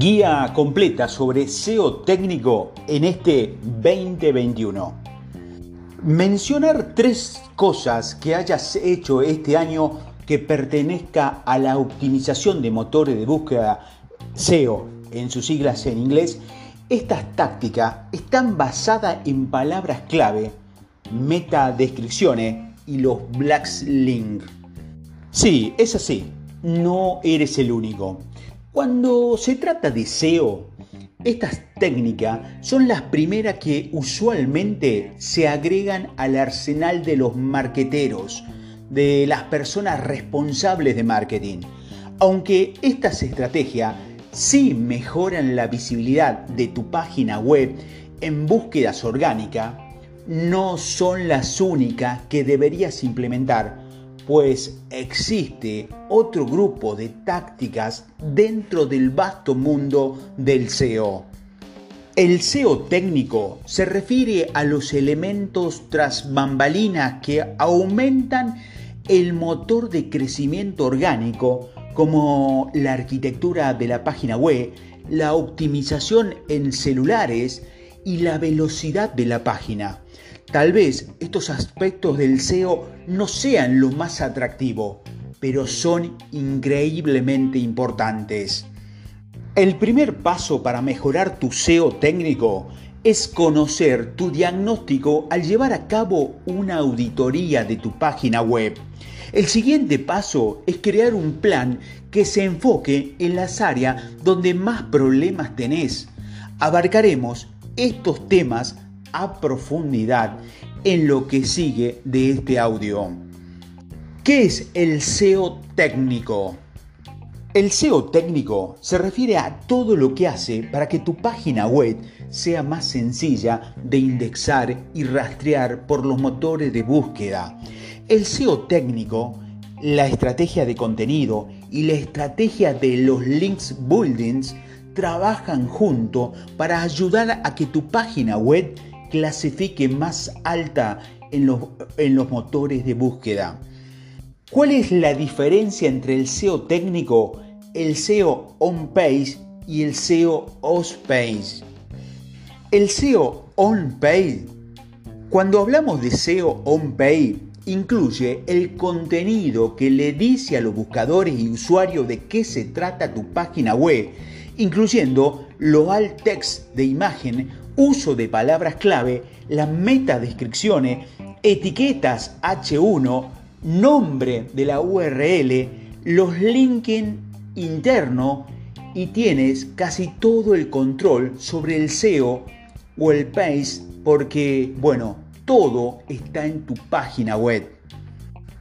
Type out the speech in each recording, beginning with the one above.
Guía completa sobre SEO técnico en este 2021. Mencionar tres cosas que hayas hecho este año que pertenezca a la optimización de motores de búsqueda SEO en sus siglas en inglés. Estas tácticas están basadas en palabras clave, metadescripciones y los black links. Sí, es así, no eres el único. Cuando se trata de SEO, estas técnicas son las primeras que usualmente se agregan al arsenal de los marqueteros, de las personas responsables de marketing. Aunque estas estrategias sí mejoran la visibilidad de tu página web en búsquedas orgánicas, no son las únicas que deberías implementar pues existe otro grupo de tácticas dentro del vasto mundo del SEO. El SEO técnico se refiere a los elementos tras bambalinas que aumentan el motor de crecimiento orgánico como la arquitectura de la página web, la optimización en celulares y la velocidad de la página. Tal vez estos aspectos del SEO no sean lo más atractivo, pero son increíblemente importantes. El primer paso para mejorar tu SEO técnico es conocer tu diagnóstico al llevar a cabo una auditoría de tu página web. El siguiente paso es crear un plan que se enfoque en las áreas donde más problemas tenés. Abarcaremos estos temas a profundidad en lo que sigue de este audio. ¿Qué es el SEO técnico? El SEO técnico se refiere a todo lo que hace para que tu página web sea más sencilla de indexar y rastrear por los motores de búsqueda. El SEO técnico, la estrategia de contenido y la estrategia de los links buildings trabajan juntos para ayudar a que tu página web clasifique más alta en los, en los motores de búsqueda. ¿Cuál es la diferencia entre el SEO técnico, el SEO on-page y el SEO off-page? El SEO on-page, cuando hablamos de SEO on-page, incluye el contenido que le dice a los buscadores y usuarios de qué se trata tu página web, incluyendo lo alt text de imagen uso de palabras clave, las metadescripciones, etiquetas H1, nombre de la URL, los linking interno y tienes casi todo el control sobre el SEO o el page porque, bueno, todo está en tu página web.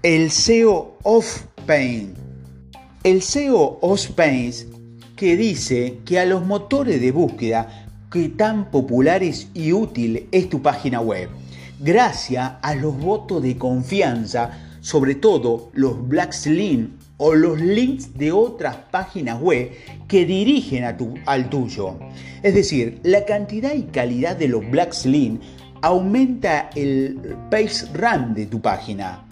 El SEO off page. El SEO off page que dice que a los motores de búsqueda qué tan popular y útil es tu página web. Gracias a los votos de confianza, sobre todo los black links o los links de otras páginas web que dirigen a tu, al tuyo. Es decir, la cantidad y calidad de los black links aumenta el page run de tu página.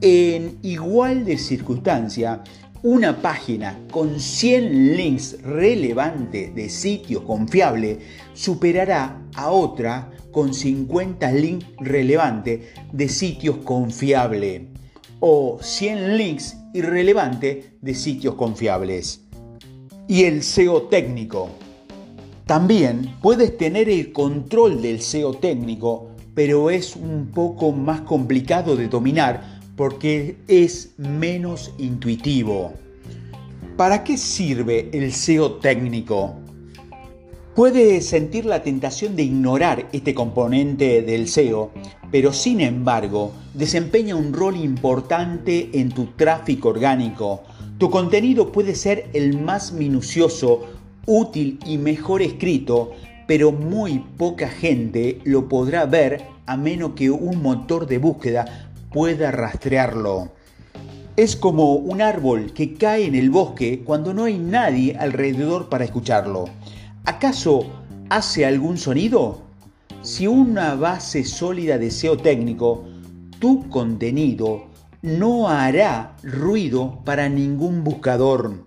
En igual de circunstancia, una página con 100 links relevantes de sitios confiables superará a otra con 50 links relevantes de sitios confiables o 100 links irrelevantes de sitios confiables. Y el SEO técnico. También puedes tener el control del SEO técnico, pero es un poco más complicado de dominar porque es menos intuitivo. ¿Para qué sirve el SEO técnico? Puedes sentir la tentación de ignorar este componente del SEO, pero sin embargo desempeña un rol importante en tu tráfico orgánico. Tu contenido puede ser el más minucioso, útil y mejor escrito, pero muy poca gente lo podrá ver a menos que un motor de búsqueda pueda rastrearlo. Es como un árbol que cae en el bosque cuando no hay nadie alrededor para escucharlo. ¿Acaso hace algún sonido? Si una base sólida de SEO técnico, tu contenido no hará ruido para ningún buscador.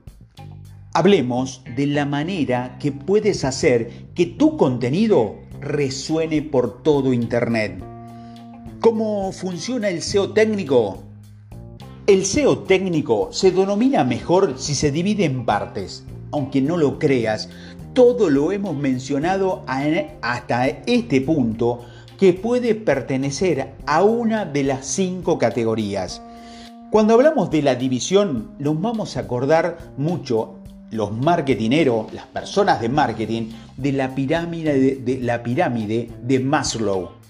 Hablemos de la manera que puedes hacer que tu contenido resuene por todo Internet. ¿Cómo funciona el SEO técnico? El SEO técnico se denomina mejor si se divide en partes. Aunque no lo creas, todo lo hemos mencionado hasta este punto que puede pertenecer a una de las cinco categorías. Cuando hablamos de la división, nos vamos a acordar mucho los marketineros, las personas de marketing, de la pirámide de, la pirámide de Maslow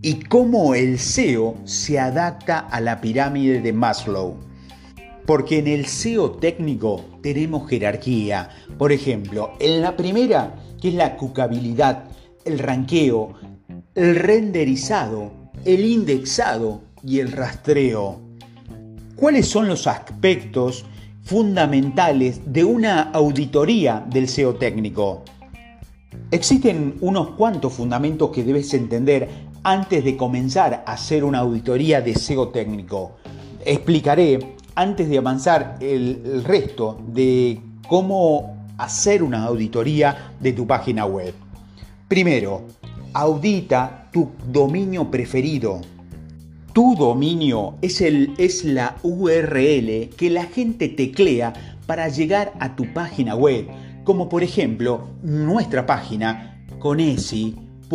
y cómo el SEO se adapta a la pirámide de Maslow. Porque en el SEO técnico tenemos jerarquía. Por ejemplo, en la primera, que es la cucabilidad, el ranqueo, el renderizado, el indexado y el rastreo. ¿Cuáles son los aspectos fundamentales de una auditoría del SEO técnico? Existen unos cuantos fundamentos que debes entender antes de comenzar a hacer una auditoría de SEO técnico. Explicaré, antes de avanzar, el, resto de cómo hacer una auditoría de tu página web. Primero, audita tu dominio preferido. Tu dominio es, el, es la URL que la gente teclea para llegar a tu página web, como por ejemplo nuestra página conesi.ar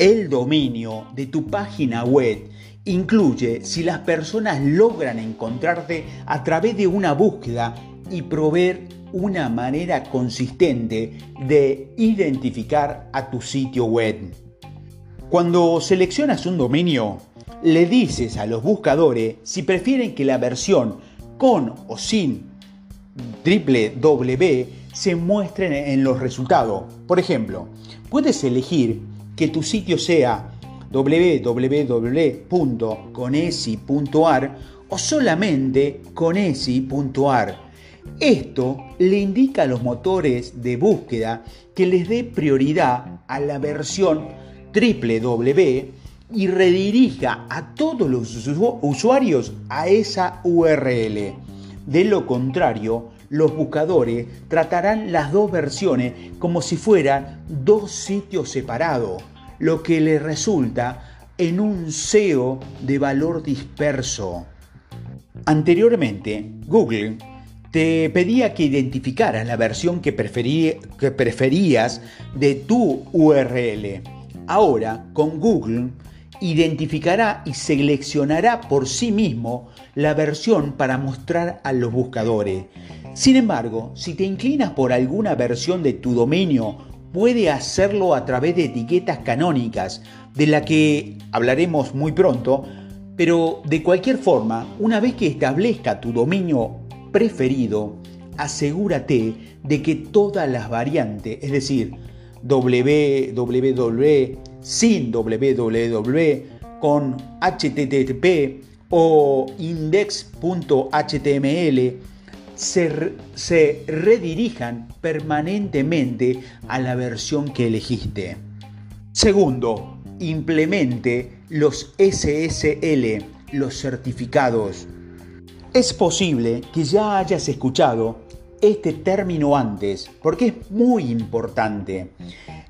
el dominio de tu página web incluye si las personas logran encontrarte a través de una búsqueda y proveer una manera consistente de identificar a tu sitio web. Cuando seleccionas un dominio, le dices a los buscadores si prefieren que la versión con o sin www se muestren en los resultados. Por ejemplo, puedes elegir que tu sitio sea www.conesi.ar o solamente conesi.ar. Esto le indica a los motores de búsqueda que les dé prioridad a la versión www y redirija a todos los usuarios a esa URL. De lo contrario, los buscadores tratarán las dos versiones como si fueran dos sitios separados lo que le resulta en un SEO de valor disperso. Anteriormente, Google te pedía que identificaras la versión que, que preferías de tu URL. Ahora, con Google, identificará y seleccionará por sí mismo la versión para mostrar a los buscadores. Sin embargo, si te inclinas por alguna versión de tu dominio puede hacerlo a través de etiquetas canónicas, de la que hablaremos muy pronto, pero de cualquier forma, una vez que establezca tu dominio preferido, asegúrate de que todas las variantes, es decir, www, sin www, con http o index.html, se, redirijan permanentemente a la versión que elegiste. Segundo, implemente los SSL, los certificados. Es posible que ya hayas escuchado este término antes, porque es muy importante.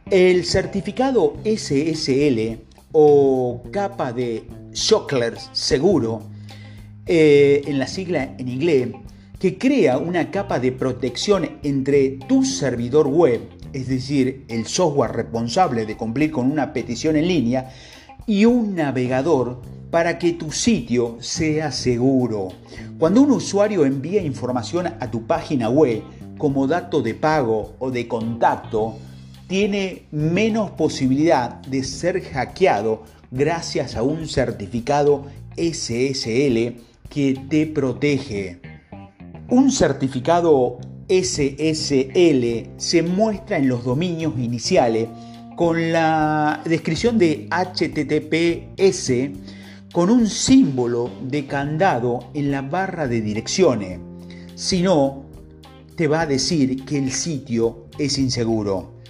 El certificado SSL o capa de Shockler seguro, eh, en la sigla en inglés, que crea una capa de protección entre tu servidor web, es decir, el software responsable de cumplir con una petición en línea, y un navegador para que tu sitio sea seguro. Cuando un usuario envía información a tu página web como dato de pago o de contacto, tiene menos posibilidad de ser hackeado gracias a un certificado SSL que te protege. Un certificado SSL se muestra en los dominios iniciales con la descripción de HTTPS con un símbolo de candado en la barra de direcciones. Si no, te va a decir que el sitio es inseguro.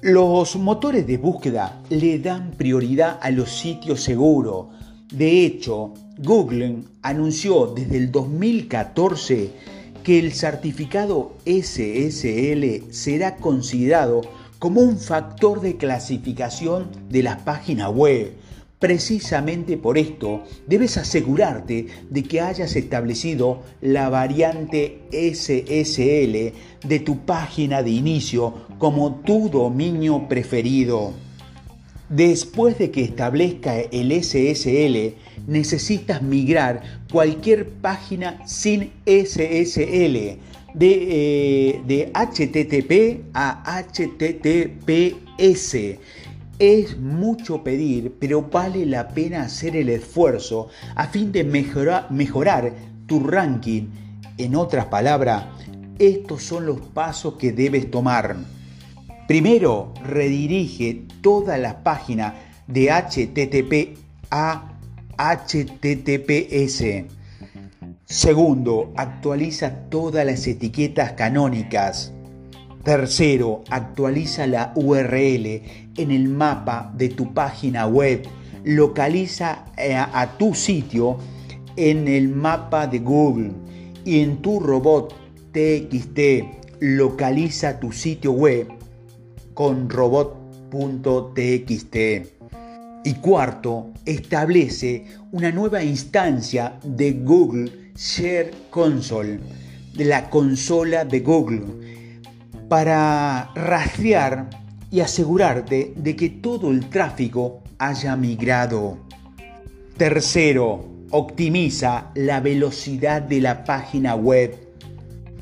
Los motores de búsqueda le dan prioridad a los sitios seguros. De hecho, Google anunció desde el 2014 que el certificado SSL será considerado como un factor de clasificación de las páginas web. Precisamente por esto, debes asegurarte de que hayas establecido la variante SSL de tu página de inicio como tu dominio preferido. Después de que establezca el SSL, necesitas migrar cualquier página sin SSL de, eh, HTTP a HTTPS. Es mucho pedir, pero vale la pena hacer el esfuerzo a fin de mejorar tu ranking. En otras palabras, estos son los pasos que debes tomar. Primero, redirige toda la página de HTTP a HTTPS. Segundo, actualiza todas las etiquetas canónicas. Tercero, actualiza la URL en el mapa de tu página web. Localiza eh, a, tu sitio en el mapa de Google y en tu robot TXT localiza tu sitio web con robot.txt. Y cuarto, establece una nueva instancia de Google Share Console, de la consola de Google, para rastrear y asegurarte de que todo el tráfico haya migrado. Tercero, optimiza la velocidad de la página web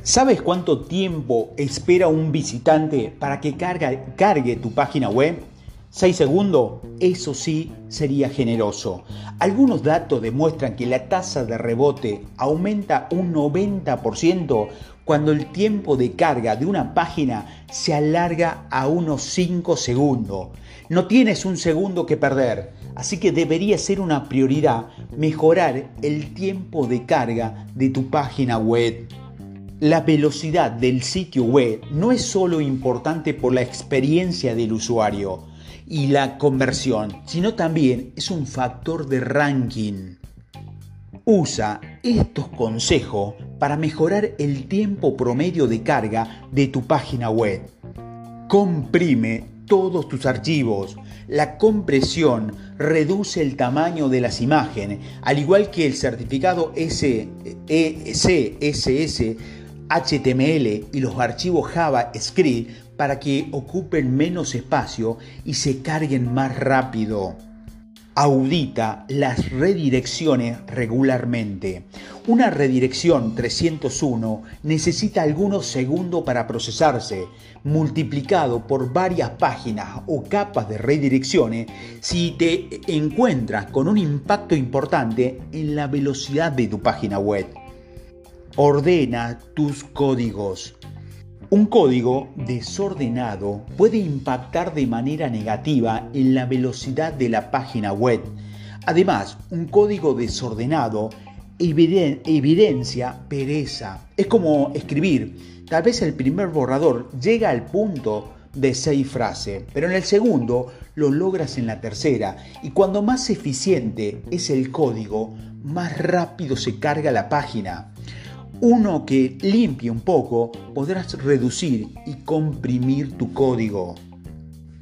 ¿Sabes cuánto tiempo espera un visitante para que cargue tu página web? ¿6 segundos? Eso sí sería generoso. Algunos datos demuestran que la tasa de rebote aumenta un 90% cuando el tiempo de carga de una página se alarga a unos 5 segundos. No tienes un segundo que perder, así que debería ser una prioridad mejorar el tiempo de carga de tu página web. La velocidad del sitio web no es solo importante por la experiencia del usuario y la conversión, sino también es un factor de ranking. Usa estos consejos para mejorar el tiempo promedio de carga de tu página web. Comprime todos tus archivos. La compresión reduce el tamaño de las imágenes, al igual que el certificado SCSS HTML y los archivos JavaScript para que ocupen menos espacio y se carguen más rápido. Audita las redirecciones regularmente. Una redirección 301 necesita algunos segundos para procesarse, multiplicado por varias páginas o capas de redirecciones si te encuentras con un impacto importante en la velocidad de tu página web. Ordena tus códigos. Un código desordenado puede impactar de manera negativa en la velocidad de la página web. Además, un código desordenado evidencia pereza. Es como escribir. Tal vez el primer borrador llega al punto de seis frases, pero en el segundo lo logras en la tercera. Y cuando más eficiente es el código, más rápido se carga la página uno que limpie un poco, podrás reducir y comprimir tu código.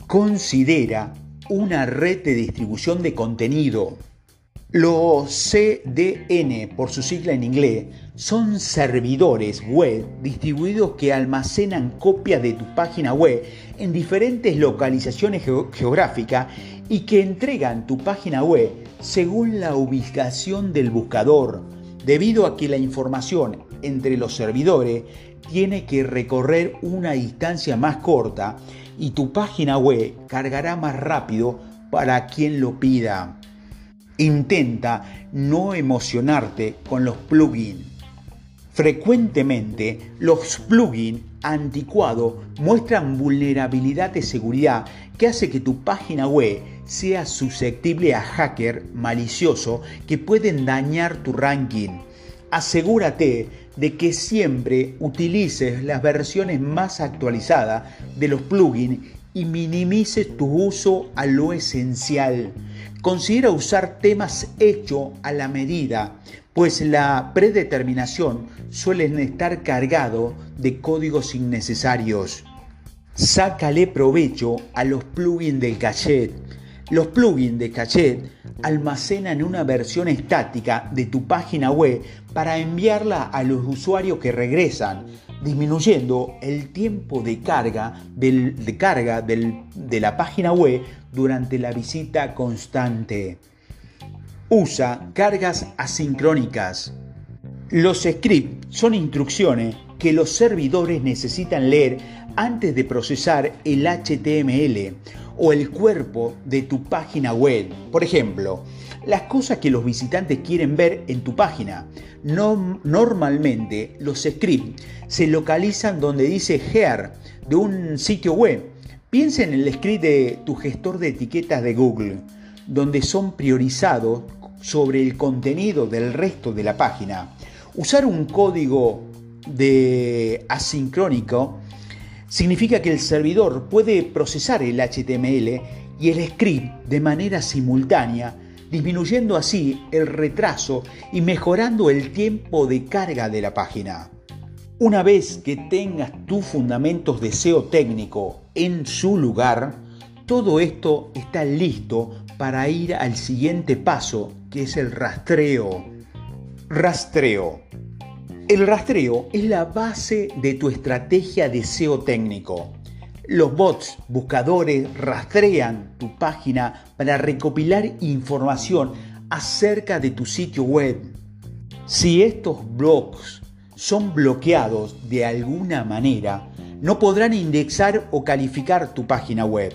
Considera una red de distribución de contenido. Los CDN, por su sigla en inglés, son servidores web distribuidos que almacenan copias de tu página web en diferentes localizaciones geográficas y que entregan tu página web según la ubicación del buscador, debido a que la información entre los servidores tiene que recorrer una distancia más corta y tu página web cargará más rápido para quien lo pida. Intenta no emocionarte con los plugins. Frecuentemente los plugins anticuados muestran vulnerabilidad de seguridad que hace que tu página web sea susceptible a hackers maliciosos que pueden dañar tu ranking. Asegúrate de que siempre utilices las versiones más actualizadas de los plugins y minimices tu uso a lo esencial. Considera usar temas hechos a la medida, pues la predeterminación suelen estar cargado de códigos innecesarios. Sácale provecho a los plugins del cachet. Los plugins de cachet almacenan una versión estática de tu página web para enviarla a los usuarios que regresan, disminuyendo el tiempo de carga, de carga de la página web durante la visita constante. Usa cargas asincrónicas. Los scripts son instrucciones que los servidores necesitan leer antes de procesar el HTML o el cuerpo de tu página web. Por ejemplo, las cosas que los visitantes quieren ver en tu página. No, normalmente los scripts se localizan donde dice here de un sitio web. Piensa en el script de tu gestor de etiquetas de Google, donde son priorizados sobre el contenido del resto de la página. Usar un código de asincrónico significa que el servidor puede procesar el HTML y el script de manera simultánea, disminuyendo así el retraso y mejorando el tiempo de carga de la página. Una vez que tengas tus fundamentos de SEO técnico en su lugar, todo esto está listo para ir al siguiente paso, que es el rastreo. Rastreo. El rastreo es la base de tu estrategia de SEO técnico. Los bots buscadores rastrean tu página para recopilar información acerca de tu sitio web. Si estos blogs son bloqueados de alguna manera, no podrán indexar o calificar tu página web.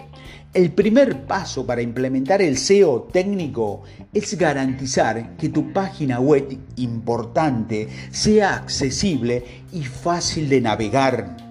El primer paso para implementar el SEO técnico es garantizar que tu página web importante sea accesible y fácil de navegar.